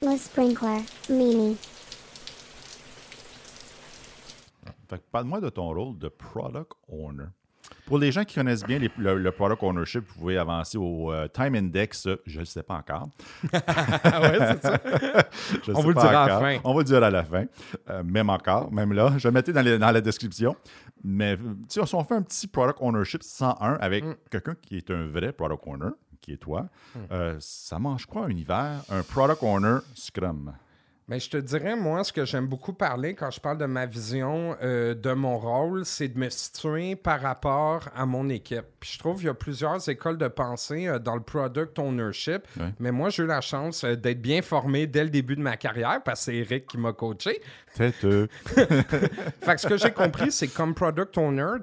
Le sprinkler, Mimi. Fait que parle-moi de ton rôle de product owner. Pour les gens qui connaissent bien les- le, le product ownership, vous pouvez avancer au euh, Time Index, je ne le sais pas encore. Ah ouais, c'est ça. On vous le dira à la fin. On va le dire à la fin. Euh, même encore, même là. Je vais le mettre dans, les- dans la description. Mais tu sais, si on fait un petit product ownership 101 avec Mm. quelqu'un qui est un vrai product owner, qui est toi, Mm. euh, ça mange quoi un hiver? Un product owner Scrum. Mais je te dirais, moi, ce que j'aime beaucoup parler quand je parle de ma vision euh, de mon rôle, c'est de me situer par rapport à mon équipe. Puis je trouve qu'il y a plusieurs écoles de pensée euh, dans le product ownership. Ouais. Mais moi, j'ai eu la chance euh, d'être bien formé dès le début de ma carrière parce que c'est Eric qui m'a coaché. Têteux. Fait que ce que j'ai compris, c'est que comme product owner,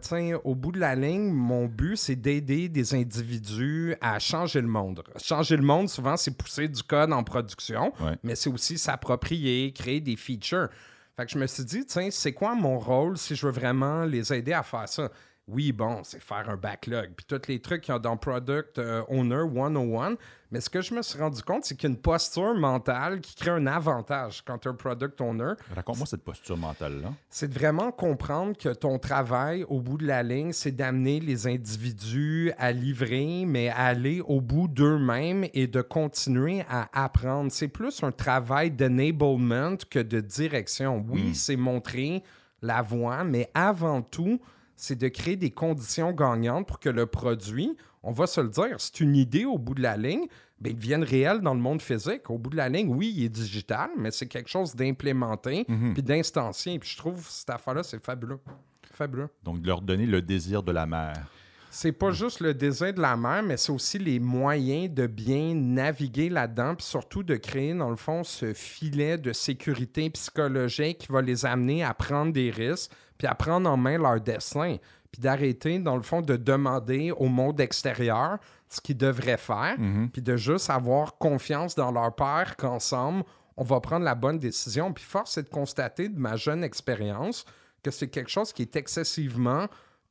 au bout de la ligne, mon but, c'est d'aider des individus à changer le monde. Changer le monde, souvent, c'est pousser du code en production, Ouais. mais c'est aussi s'approprier, créer des features. Fait que je me suis dit, tiens, c'est quoi mon rôle si je veux vraiment les aider à faire ça? Oui, bon, c'est faire un backlog, puis tous les trucs qu'il y a dans Product euh, Owner 101. Mais ce que je me suis rendu compte, c'est qu'il y a une posture mentale qui crée un avantage quand tu es un Product Owner. Raconte-moi cette posture mentale-là. C'est de vraiment comprendre que ton travail, au bout de la ligne, c'est d'amener les individus à livrer, mais à aller au bout d'eux-mêmes et de continuer à apprendre. C'est plus un travail d'enablement que de direction. Oui, c'est montrer la voie, mais avant tout, c'est de créer des conditions gagnantes pour que le produit, on va se le dire, c'est une idée au bout de la ligne, ben, il devienne réel dans le monde physique. Au bout de la ligne, oui, il est digital, mais c'est quelque chose d'implémenté puis d'instancié. Puis je trouve cette affaire-là, c'est fabuleux. Fabuleux. Donc, de leur donner le désir de la mer. C'est pas juste le désir de la mer, mais c'est aussi les moyens de bien naviguer là-dedans, puis surtout de créer, dans le fond, ce filet de sécurité psychologique qui va les amener à prendre des risques, puis à prendre en main leur destin, puis d'arrêter, dans le fond, de demander au monde extérieur ce qu'ils devraient faire, puis de juste avoir confiance dans leur père qu'ensemble, on va prendre la bonne décision. Puis force est de constater de ma jeune expérience que c'est quelque chose qui est excessivement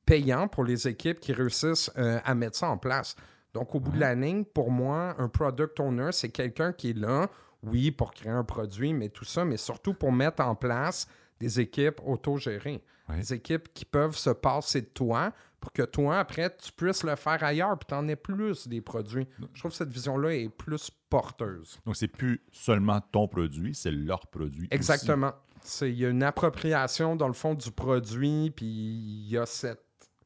payant pour les équipes qui réussissent euh, à mettre ça en place. Donc, au bout de la ligne, pour moi, un product owner, c'est quelqu'un qui est là, oui, pour créer un produit, mais tout ça, mais surtout pour mettre en place des équipes autogérées. Ouais. Des équipes qui peuvent se passer de toi pour que toi, après, tu puisses le faire ailleurs puis tu en aies plus des produits. Je trouve que cette vision-là est plus porteuse. Donc, c'est plus seulement ton produit, c'est leur produit. Exactement. C'est- Il y a une appropriation, dans le fond, du produit, puis il y a cette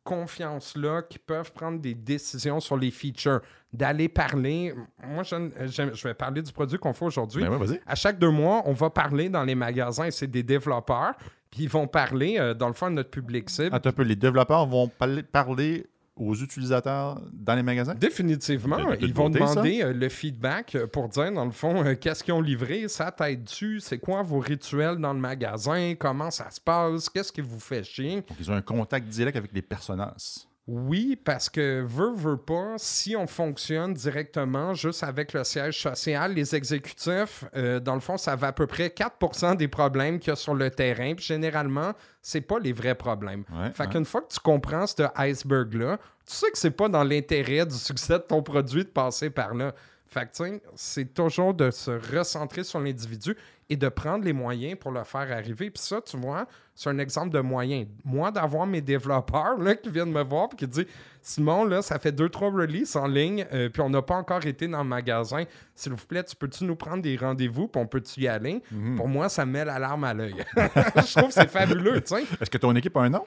confiance-là qui peuvent prendre des décisions sur les features, d'aller parler. Moi, je vais parler du produit qu'on fait aujourd'hui. Ben ouais. À chaque deux mois, on va parler dans les magasins, et c'est des développeurs, puis ils vont parler, euh, dans le fond, à notre public cible. Attends un peu, les développeurs vont parler aux utilisateurs dans les magasins? Définitivement, ils vont beauté, demander euh, le feedback euh, pour dire, dans le fond, euh, qu'est-ce qu'ils ont livré, ça t'aide-tu, c'est quoi vos rituels dans le magasin, comment ça se passe, qu'est-ce qui vous fait chier? Donc, ils ont un contact direct avec les personnages. Oui, parce que veut, veut pas, si on fonctionne directement juste avec le siège social, les exécutifs, euh, dans le fond, ça va à peu près 4% des problèmes qu'il y a sur le terrain. Puis généralement, c'est pas les vrais problèmes. Ouais, fait ouais. qu'une fois que tu comprends ce iceberg-là, tu sais que c'est pas dans l'intérêt du succès de ton produit de passer par là. Fait que, tu c'est toujours de se recentrer sur l'individu et de prendre les moyens pour le faire arriver. Puis ça, tu vois, c'est un exemple de moyen. Moi, d'avoir mes développeurs là, qui viennent me voir et qui disent Simon, là, ça fait deux, trois releases en ligne, euh, puis on n'a pas encore été dans le magasin. S'il vous plaît, tu peux-tu nous prendre des rendez-vous, puis on peut-tu y aller? Pour moi, ça me met l'alarme à l'œil. Je trouve que c'est fabuleux, tu sais. Est-ce que ton équipe a un nom?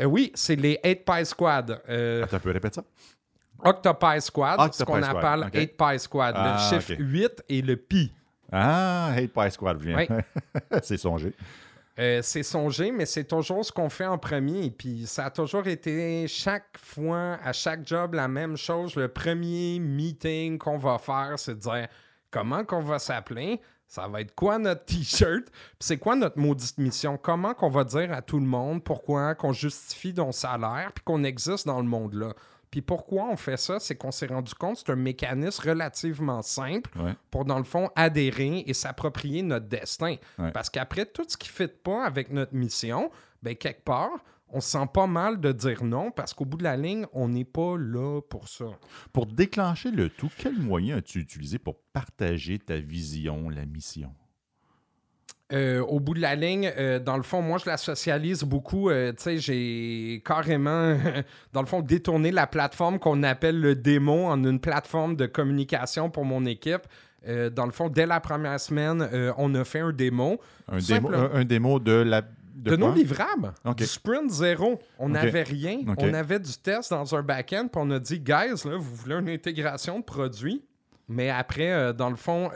Euh, oui, c'est les 8 Pie Squad. Euh, Attends un peu, répète ça? Octopi Squad, ce qu'on Squad, appelle ok. 8 Pie Squad. Ah, le chiffre ok. 8 et le pi. Ah, Hate Pie Squad vient. Oui. c'est songé. Euh, c'est songé, mais c'est toujours ce qu'on fait en premier. Puis ça a toujours été chaque fois, à chaque job, la même chose. Le premier meeting qu'on va faire, c'est de dire comment qu'on va s'appeler, ça va être quoi notre t-shirt, puis c'est quoi notre maudite mission, comment qu'on va dire à tout le monde pourquoi qu'on justifie nos salaire, puis qu'on existe dans le monde-là? Puis pourquoi on fait ça, c'est qu'on s'est rendu compte que c'est un mécanisme relativement simple Ouais. pour, dans le fond, adhérer et s'approprier notre destin. Ouais. Parce qu'après, tout ce qui ne fit pas avec notre mission, ben, quelque part, on se sent pas mal de dire non parce qu'au bout de la ligne, on n'est pas là pour ça. Pour déclencher le tout, quel moyen as-tu utilisé pour partager ta vision, la mission? Euh, au bout de la ligne, euh, dans le fond, moi, je la socialise beaucoup. Euh, tu sais, j'ai carrément, dans le fond, détourné la plateforme qu'on appelle le démo en une plateforme de communication pour mon équipe. dans le fond, dès la première semaine, on a fait un démo. Un, démo, un, démo de la. De, nos livrables. Du sprint zéro. On n'avait rien. On avait du test dans un back-end, puis on a dit, guys, là, vous voulez une intégration de produits. Mais après, dans le fond,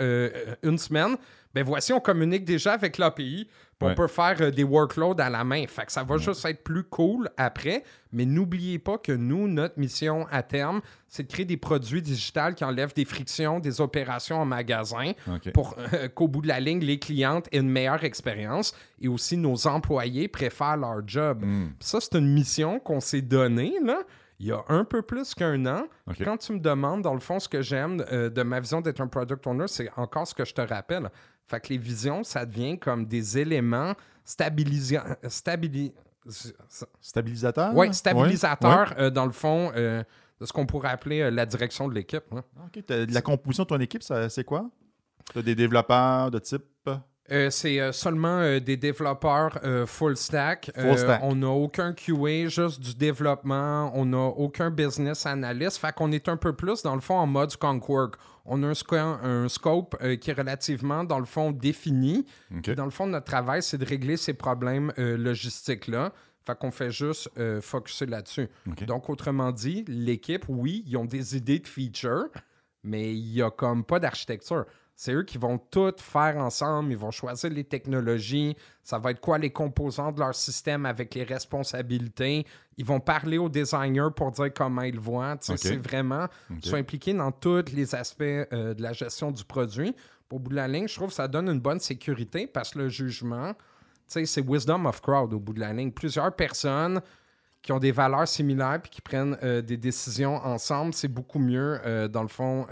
une semaine, ben voici, on communique déjà avec l'API. On peut faire euh, des workloads à la main. Fait que ça va juste être plus cool après. Mais n'oubliez pas que nous, notre mission à terme, c'est de créer des produits digitaux qui enlèvent des frictions, des opérations en magasin pour euh, qu'au bout de la ligne, les clientes aient une meilleure expérience et aussi nos employés préfèrent leur job. Hmm. Ça, c'est une mission qu'on s'est donnée, là il y a un peu plus qu'un an. Quand tu me demandes, dans le fond, ce que j'aime euh, de ma vision d'être un product owner, c'est encore ce que je te rappelle. Fait que les visions, ça devient comme des éléments stabilisants. Stabilisateurs? Oui, stabilisateurs, euh, dans le fond, euh, de ce qu'on pourrait appeler la direction de l'équipe. OK. La composition de ton équipe, c'est quoi? Tu as des développeurs de type? Euh, c'est euh, seulement euh, des développeurs full stack. on n'a aucun QA, juste du développement. On n'a aucun business analyst. Fait qu'on est un peu plus, dans le fond, en mode Work. On a un, scope qui est relativement, dans le fond, défini. Dans le fond, notre travail, c'est de régler ces problèmes logistiques-là. Fait qu'on fait juste focuser là-dessus. Donc, autrement dit, l'équipe, oui, ils ont des idées de features, mais il n'y a comme pas d'architecture. C'est eux qui vont tout faire ensemble. Ils vont choisir les technologies. Ça va être quoi les composants de leur système avec les responsabilités. Ils vont parler aux designers pour dire comment ils voient. C'est vraiment. Ils sont impliqués dans tous les aspects euh, de la gestion du produit. Au bout de la ligne, je trouve que ça donne une bonne sécurité parce que le jugement, c'est wisdom of crowd au bout de la ligne. Plusieurs personnes qui ont des valeurs similaires puis qui prennent euh, des décisions ensemble, c'est beaucoup mieux, euh, dans le fond,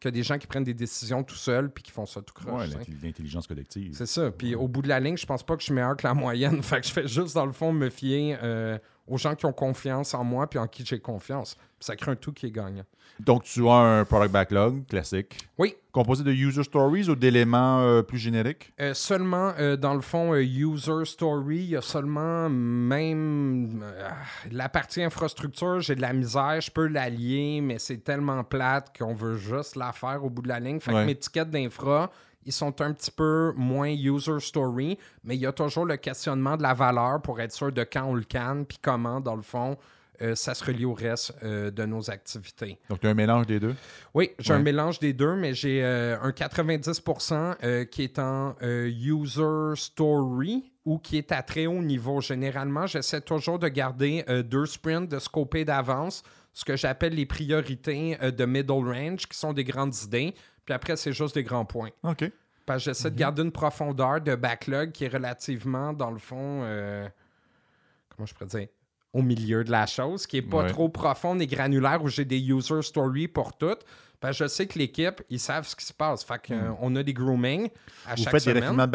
que des gens qui prennent des décisions tout seuls puis qui font ça tout croche. Oui, l'intelligence collective. C'est ça. Puis au bout de la ligne, je pense pas que je suis meilleur que la moyenne. fait que je fais juste, dans le fond, me fier aux gens qui ont confiance en moi puis en qui j'ai confiance. ça crée un tout qui est gagnant. Donc, tu as un product backlog classique. Oui. Composé de user stories ou d'éléments euh, plus génériques? Euh, seulement, euh, dans le fond, user story, il y a seulement même la partie infrastructure, j'ai de la misère, je peux l'allier, mais c'est tellement plate qu'on veut juste la faire au bout de la ligne. Fait que mes tickets d'infra, ils sont un petit peu moins user story, mais il y a toujours le questionnement de la valeur pour être sûr de quand on le canne, puis comment, dans le fond, euh, ça se relie au reste euh, de nos activités. Donc, tu as un mélange des deux? Oui, j'ai un mélange des deux, mais j'ai euh, un 90% qui est en user story ou qui est à très haut niveau. Généralement, j'essaie toujours de garder deux sprints de scoper d'avance, ce que j'appelle les priorités de middle range, qui sont des grandes idées. Puis après, c'est juste des grands points. OK. Parce que j'essaie de mhm. garder une profondeur de backlog qui est relativement, dans le fond, comment je pourrais dire, au milieu de la chose, qui est pas trop profonde et granulaire où j'ai des user stories pour toutes. Parce que je sais que l'équipe, ils savent ce qui se passe. Fait qu'on hmm. a des grooming à Vous chaque faites semaine. des raffinements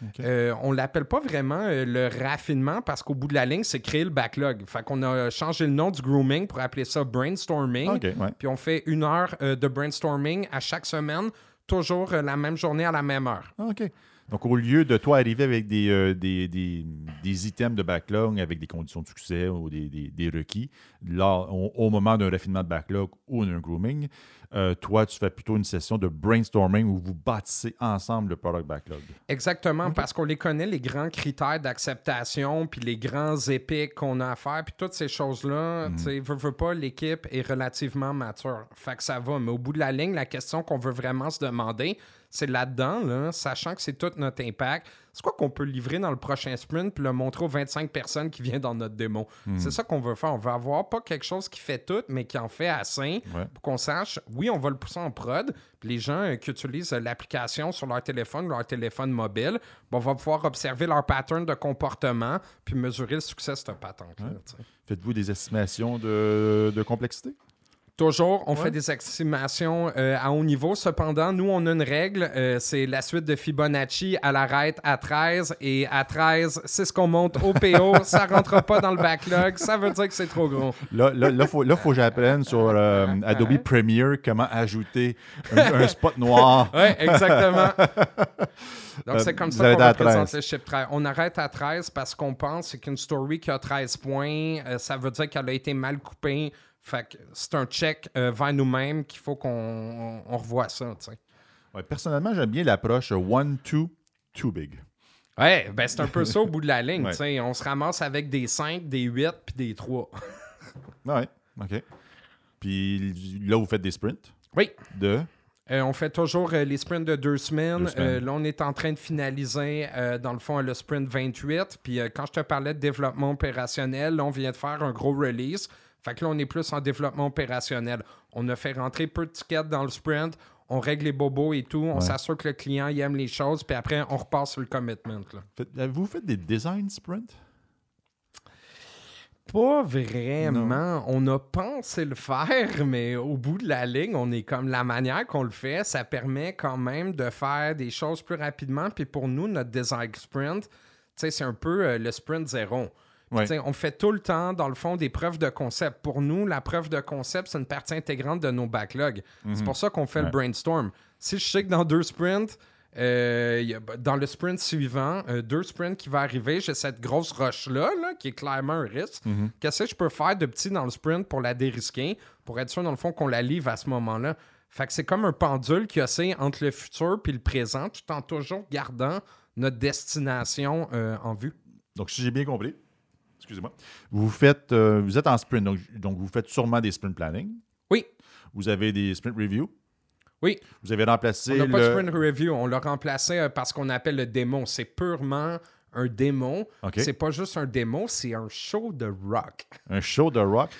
backlog? Euh, on l'appelle pas vraiment euh, le raffinement parce qu'au bout de la ligne, c'est créer le backlog. Fait qu'on a changé le nom du grooming pour appeler ça brainstorming. Puis on fait une heure euh, de brainstorming à chaque semaine, toujours la même journée à la même heure. OK. Donc, au lieu de toi arriver avec des, euh, des, items de backlog avec des conditions de succès ou des, requis, là, au, moment d'un raffinement de backlog ou d'un grooming, euh, toi, tu fais plutôt une session de brainstorming où vous bâtissez ensemble le product backlog. Exactement, parce qu'on les connaît, les grands critères d'acceptation, puis les grands épiques qu'on a à faire, puis toutes ces choses-là, mhm. tu sais, veux, pas, l'équipe est relativement mature. Fait que ça va. Mais au bout de la ligne, la question qu'on veut vraiment se demander, c'est là-dedans, là, sachant que c'est tout notre impact. C'est quoi qu'on peut livrer dans le prochain sprint puis le montrer aux 25 personnes qui viennent dans notre démo? Hmm. C'est ça qu'on veut faire. On veut avoir pas quelque chose qui fait tout, mais qui en fait assez pour qu'on sache, oui, on va le pousser en prod. Puis les gens euh, qui utilisent euh, l'application sur leur téléphone, leur téléphone mobile, on va pouvoir observer leur pattern de comportement puis mesurer le succès de cette patente-là. Faites-vous des estimations de complexité? Toujours, on Ouais. fait des estimations euh, à haut niveau. Cependant, nous, on a une règle. euh, c'est la suite de Fibonacci. Elle arrête à 13. Et à 13, c'est ce qu'on monte au PO. ça rentre pas dans le backlog. Ça veut dire que c'est trop gros. Là, là, là, faut, là, faut que j'apprenne sur euh, Adobe Premiere comment ajouter un, un spot noir. Oui, exactement. Donc, c'est comme ça qu'on à représente 13. le chip 13. On arrête à 13 parce qu'on pense qu'une story qui a 13 points, ça veut dire qu'elle a été mal coupée. Fait que c'est un check euh, vers nous-mêmes qu'il faut qu'on on- on revoie ça, tu sais. Ouais, personnellement, j'aime bien l'approche one, two, too big. Ouais, ben c'est un peu ça au bout de la ligne. Ouais. tu sais. On se ramasse avec des 5, des 8 puis des 3. Ouais, OK. Puis là, vous faites des sprints? Oui. de? Euh, on fait toujours euh, les sprints de deux semaines. Deux semaines. Euh, là, on est en train de finaliser, dans le fond, le sprint 28. Puis quand je te parlais de développement opérationnel, là, on vient de faire un gros release. Fait que là, on est plus en développement opérationnel. On a fait rentrer peu de tickets dans le sprint. On règle les bobos et tout. On Ouais. s'assure que le client il aime les choses. Puis après, on repart sur le commitment. là. Faites- Avez-vous fait des design sprints? Pas vraiment. On a pensé le faire, mais au bout de la ligne, on est comme la manière qu'on le fait, ça permet quand même de faire des choses plus rapidement. Puis pour nous, notre design sprint, c'est un peu euh, le sprint zéro. Ouais. On fait tout le temps, dans le fond, des preuves de concept. Pour nous, la preuve de concept, c'est une partie intégrante de nos backlogs. C'est pour ça qu'on fait le brainstorm. Si je sais que dans deux sprints, euh, y a- dans le sprint suivant, euh, deux sprints qui va arriver, j'ai cette grosse roche-là, là, qui est clairement un risque. Qu'est-ce que je peux faire de petit dans le sprint pour la dérisquer, pour être sûr, dans le fond, qu'on la livre à ce moment-là? Fait que c'est comme un pendule qui oscille entre le futur puis le présent, tout en toujours gardant notre destination euh, en vue. Donc, si j'ai bien compris, excusez-moi, vous faites, euh, vous êtes en sprint, donc, donc vous faites sûrement des sprint planning. Oui, Vous avez des sprint review. oui. Vous avez remplacé On n'a pas de sprint review, on l'a remplacé euh, par ce qu'on appelle le démo. C'est purement un démo. OK. C'est pas juste un démo, c'est un show de rock. un show de rock.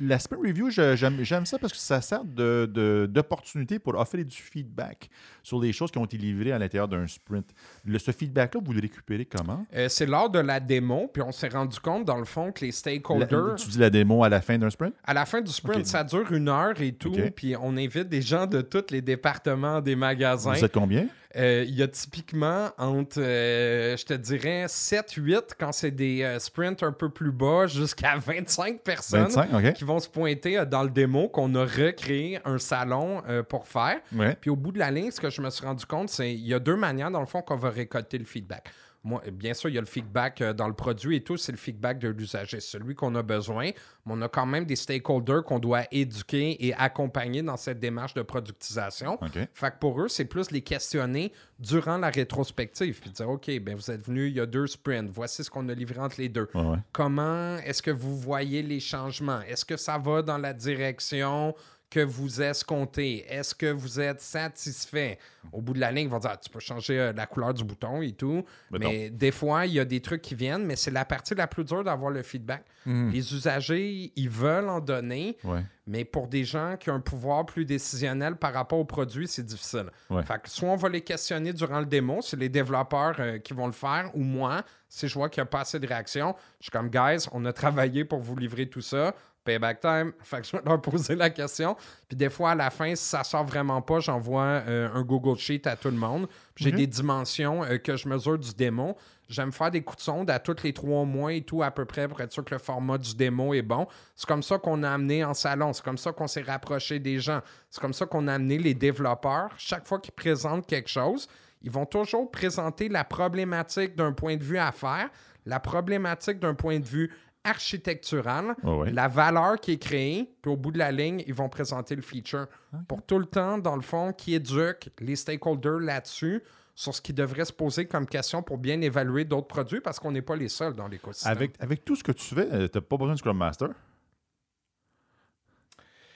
La sprint review, j'aime ça parce que ça sert de- de- d'opportunité pour offrir du feedback sur les choses qui ont été livrées à l'intérieur d'un sprint. Le, ce feedback-là, vous le récupérez comment? Euh, c'est lors de la démo, puis on s'est rendu compte, dans le fond, que les La- stakeholders, tu dis la démo à la fin d'un sprint? à la fin du sprint, ça dure une heure et tout, puis on invite des gens de tous les départements des magasins. Vous êtes combien? Euh, Il y a typiquement entre, euh, je te dirais, 7-8 quand c'est des euh, sprints un peu plus bas, jusqu'à 25 personnes 25, OK. qui vont se pointer dans le démo qu'on a recréé un salon pour faire. Ouais. Puis au bout de la ligne, ce que je me suis rendu compte, c'est qu'il y a deux manières, dans le fond, qu'on va récolter le feedback. Moi, bien sûr, il y a le feedback euh, dans le produit et tout, c'est le feedback de l'usager, celui qu'on a besoin. Mais on a quand même des stakeholders qu'on doit éduquer et accompagner dans cette démarche de productisation. Fait que pour eux, c'est plus les questionner durant la rétrospective. Puis dire, OK, ben vous êtes venus il y a deux sprints. Voici ce qu'on a livré entre les deux. Ouais. Comment est-ce que vous voyez les changements? Est-ce que ça va dans la direction que vous escomptez? Est-ce que vous êtes satisfait? Au bout de la ligne, ils vont dire, Ah, tu peux changer euh, la couleur du bouton et tout. Mais des fois, il y a des trucs qui viennent, mais c'est la partie la plus dure d'avoir le feedback. Les usagers, ils veulent en donner, Ouais. mais pour des gens qui ont un pouvoir plus décisionnel par rapport au produit, c'est difficile. Ouais. Fait que soit on va les questionner durant le démo, c'est les développeurs euh, qui vont le faire, ou moi, si je vois qu'il n'y a pas assez de réaction, je suis comme, guys, on a travaillé pour vous livrer tout ça. Payback time. Fait que je vais leur poser la question. Puis des fois, à la fin, si ça sort vraiment pas, j'envoie euh, un Google Sheet à tout le monde. J'ai Ok. des dimensions euh, que je mesure du démo. J'aime faire des coups de sonde à tous les trois mois et tout à peu près pour être sûr que le format du démo est bon. C'est comme ça qu'on a amené en salon. C'est comme ça qu'on s'est rapproché des gens. C'est comme ça qu'on a amené les développeurs. Chaque fois qu'ils présentent quelque chose, ils vont toujours présenter la problématique d'un point de vue affaires, la problématique d'un point de vue architectural, Ouais, ouais. la valeur qui est créée, puis au bout de la ligne, ils vont présenter le feature. Pour tout le temps, dans le fond, qui éduque les stakeholders là-dessus sur ce qui devrait se poser comme question pour bien évaluer d'autres produits parce qu'on n'est pas les seuls dans l'écosystème. Avec, avec tout ce que tu fais, euh, t'as pas besoin de Scrum Master?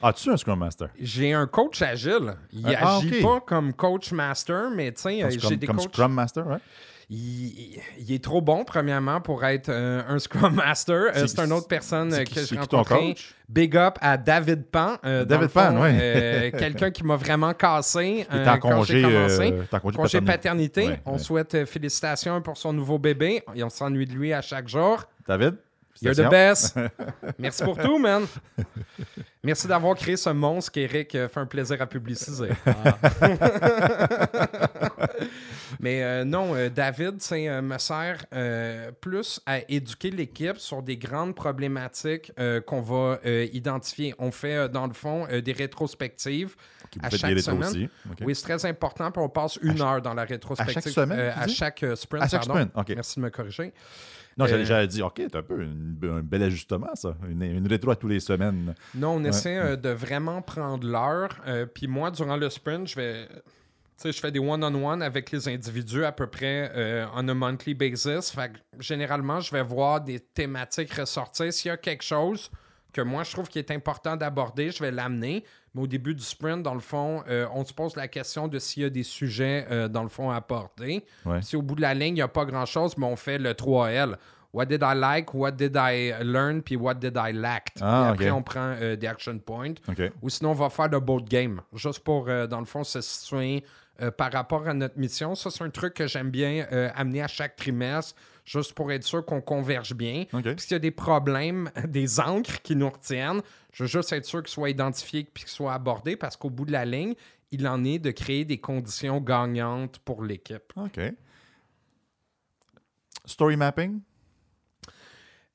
As-tu un Scrum Master? J'ai un coach agile. Il Ah, ah, agit ok. pas comme coach master, mais tu sais, euh, j'ai des comme coachs. Scrum Master, ouais? Il, est trop bon, premièrement, pour être euh, un Scrum Master. Euh, C'est- une autre personne euh, qui- que j'ai rencontrée. coach? Big up à David Pan. euh, David Pan, euh, Quelqu'un qui m'a vraiment cassé Il est euh, en congé, euh, en congé Congé paternité. Ouais, on ouais. souhaite euh, félicitations pour son nouveau bébé. Et on s'ennuie de lui à chaque jour. David? You're the best. Merci pour tout, man. Merci d'avoir créé ce monstre qu'Eric euh, fait un plaisir à publiciser. Mais euh, non, euh, David euh, me sert plus à éduquer l'équipe sur des grandes problématiques qu'on va identifier. On fait, dans le fond, des rétrospectives à chaque semaine. aussi. Oui, c'est très important. Puis on passe une heure dans la rétrospective. semaine, euh, tu à chaque sprint. À chaque pardon. sprint. Merci de me corriger. Non, j'allais dire, OK, c'est un peu une- un bel ajustement, ça. Une, une rétro à tous les semaines. Non, on. Essaie euh, de vraiment prendre l'heure. euh, Puis moi, durant le sprint, je vais. Je fais des one-on-one avec les individus à peu près euh, on a monthly basis. Fait que généralement, je vais voir des thématiques ressortir. S'il y a quelque chose que moi, je trouve qui est important d'aborder, je vais l'amener. Mais au début du sprint, dans le fond, euh, on se pose la question de s'il y a des sujets, dans le fond, à aborder. Ouais. Si au bout de la ligne, il n'y a pas grand-chose, mais on fait le 3L. What did I like, what did I learn, puis what did I lack. Ah, après, on prend euh, des action points. Ou sinon, on va faire de boat game, juste pour, euh, dans le fond, se situer euh, par rapport à notre mission. Ça, c'est un truc que j'aime bien amener à chaque trimestre, juste pour être sûr qu'on converge bien. OK. Puis s'il y a des problèmes, des encres qui nous retiennent, je veux juste être sûr qu'ils soient identifiés puis qu'ils soient abordés parce qu'au bout de la ligne, il en est de créer des conditions gagnantes pour l'équipe. OK. Story mapping?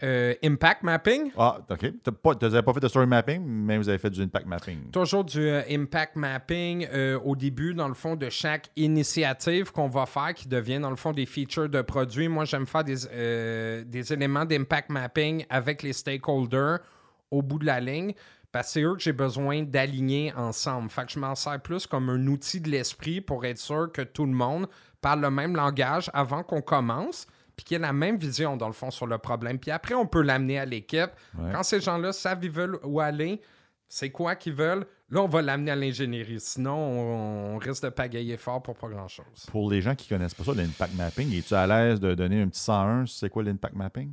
Euh, impact mapping, Ah, OK. Vous n'avez pas fait de story mapping, mais vous avez fait du impact mapping. Toujours du euh, impact mapping euh, au début, dans le fond, de chaque initiative qu'on va faire qui devient, dans le fond, des features de produits. Moi, j'aime faire des, des éléments d'impact mapping avec les stakeholders au bout de la ligne parce que c'est eux que j'ai besoin d'aligner ensemble. Fait que je m'en sers plus comme un outil de l'esprit pour être sûr que tout le monde parle le même langage avant qu'on commence puis qu'il y ait la même vision, dans le fond, sur le problème. Puis après, on peut l'amener à l'équipe. Ouais. Quand ces gens-là savent ils veulent où aller, c'est quoi qu'ils veulent, là, on va l'amener à l'ingénierie. Sinon, on, on risque de pagayer fort pour pas grand-chose. Pour les gens qui connaissent pas ça, l'impact mapping, es-tu à l'aise de donner un petit 101 c'est quoi l'impact mapping?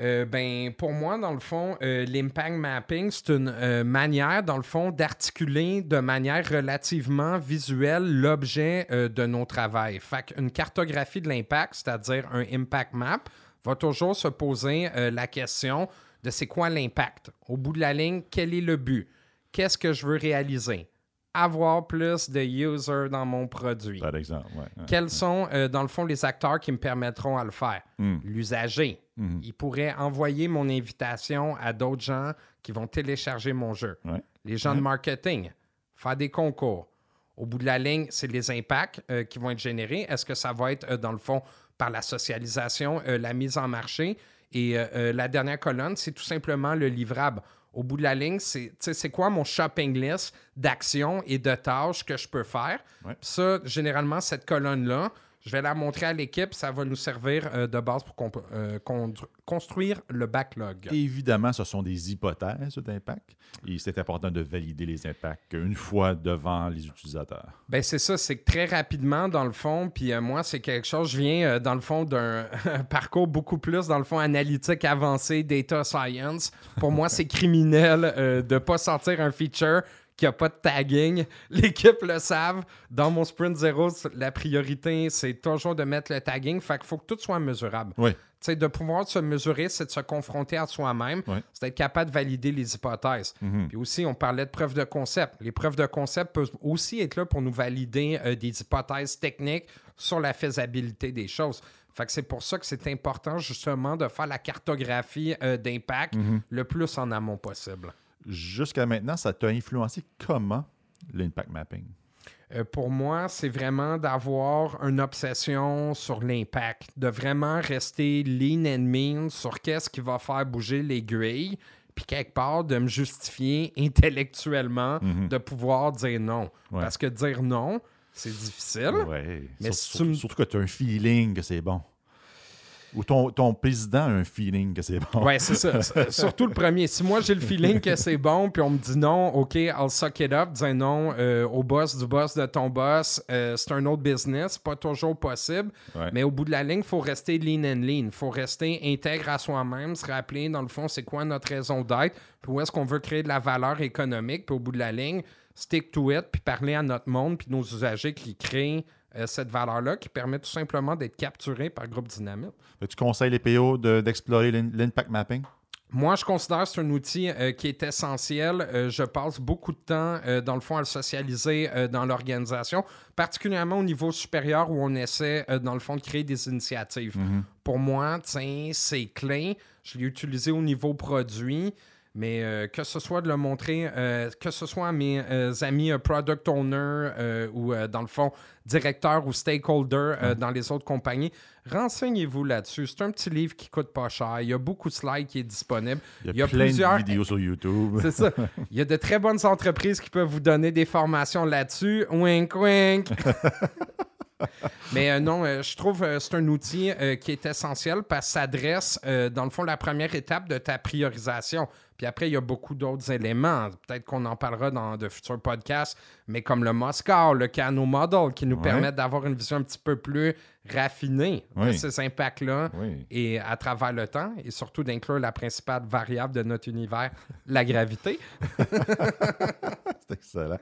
Euh, ben, pour moi, dans le fond, euh, l'impact mapping, c'est une euh, manière, dans le fond, d'articuler de manière relativement visuelle l'objet de nos travails. Fait qu'une cartographie de l'impact, c'est-à-dire un impact map, va toujours se poser la question de c'est quoi l'impact? Au bout de la ligne, quel est le but? Qu'est-ce que je veux réaliser? Avoir plus de users dans mon produit. Par exemple. Ouais. Quels sont, euh, dans le fond, les acteurs qui me permettront à le faire? Hmm. L'usager. Mhm. Il pourrait envoyer mon invitation à d'autres gens qui vont télécharger mon jeu. Ouais. Les gens de marketing, faire des concours. Au bout de la ligne, c'est les impacts euh, qui vont être générés. Est-ce que ça va être, euh, dans le fond, par la socialisation, la mise en marché? Et la dernière colonne, c'est tout simplement le livrable. Au bout de la ligne, c'est c'est quoi mon shopping list d'actions et de tâches que je peux faire? Ouais. Ça, généralement, cette colonne-là, je vais la montrer à l'équipe. Ça va nous servir euh, de base pour euh, con- construire le backlog. Évidemment, ce sont des hypothèses d'impact et c'est important de valider les impacts une fois devant les utilisateurs. Ben c'est ça, c'est que très rapidement, dans le fond, puis euh, moi, c'est quelque chose, je viens, dans le fond, d'un parcours beaucoup plus, dans le fond, analytique avancé, data science. Pour moi, c'est criminel de pas sortir un feature qui a pas de tagging. L'équipe le savent. Dans mon sprint zéro, la priorité, c'est toujours de mettre le tagging. Fait qu'il faut que tout soit mesurable. Oui. De pouvoir se mesurer, c'est de se confronter à soi-même. Ouais. C'est d'être capable de valider les hypothèses. Mhm. Puis aussi, on parlait de preuves de concept. Les preuves de concept peuvent aussi être là pour nous valider euh, des hypothèses techniques sur la faisabilité des choses. Fait que c'est pour ça que c'est important justement de faire la cartographie euh, d'impact Mhm. le plus en amont possible. Jusqu'à maintenant, ça t'a influencé comment l'impact mapping? Euh, pour moi, c'est vraiment d'avoir une obsession sur l'impact, de vraiment rester lean and mean sur qu'est-ce qui va faire bouger l'aiguille, puis quelque part de me justifier intellectuellement Mhm. de pouvoir dire non. Ouais. Parce que dire non, c'est difficile. Ouais. Mais si tu surtout que tu as un feeling que c'est bon. Ou ton, ton président a un feeling que c'est bon. Ouais, c'est ça. Surtout le premier. Si moi j'ai le feeling que c'est bon, puis on me dit non, ok, I'll suck it up, dire non euh, au boss du boss de ton boss, euh, c'est un autre business, pas toujours possible. Ouais. Mais au bout de la ligne, il faut rester lean and lean. Il faut rester intègre à soi-même, se rappeler, dans le fond, c'est quoi notre raison d'être, puis où est-ce qu'on veut créer de la valeur économique, puis au bout de la ligne, stick to it, puis parler à notre monde, puis nos usagers qui créent euh, cette valeur-là, qui permet tout simplement d'être capturé par groupe dynamite. Tu conseilles les PO de- d'explorer l'impact mapping? Moi, je considère que c'est un outil euh, qui est essentiel. Euh, je passe beaucoup de temps, euh, dans le fond, à le socialiser dans l'organisation, particulièrement au niveau supérieur où on essaie, dans le fond, de créer des initiatives. Pour moi, tiens, c'est clé. Je l'ai utilisé au niveau produit. Mais euh, que ce soit de le montrer, euh, que ce soit à mes euh, amis product owners euh, ou dans le fond directeurs ou stakeholders euh, dans les autres compagnies, renseignez-vous là-dessus. C'est un petit livre qui coûte pas cher. Il y a beaucoup de slides qui est disponible. Il y a, plein plusieurs de vidéos sur YouTube. c'est ça. Il y a de très bonnes entreprises qui peuvent vous donner des formations là-dessus. Wink, wink. Mais euh, non, euh, je trouve que c'est un outil euh, qui est essentiel parce que ça adresse, euh, dans le fond, la première étape de ta priorisation. Puis après, il y a beaucoup d'autres éléments. Peut-être qu'on en parlera dans de futurs podcasts, mais comme le Moscow, le Cano Model, qui nous Ouais. permettent d'avoir une vision un petit peu plus raffinée de ces impacts-là Oui. et à travers le temps, et surtout d'inclure la principale variable de notre univers, la gravité. C'est excellent.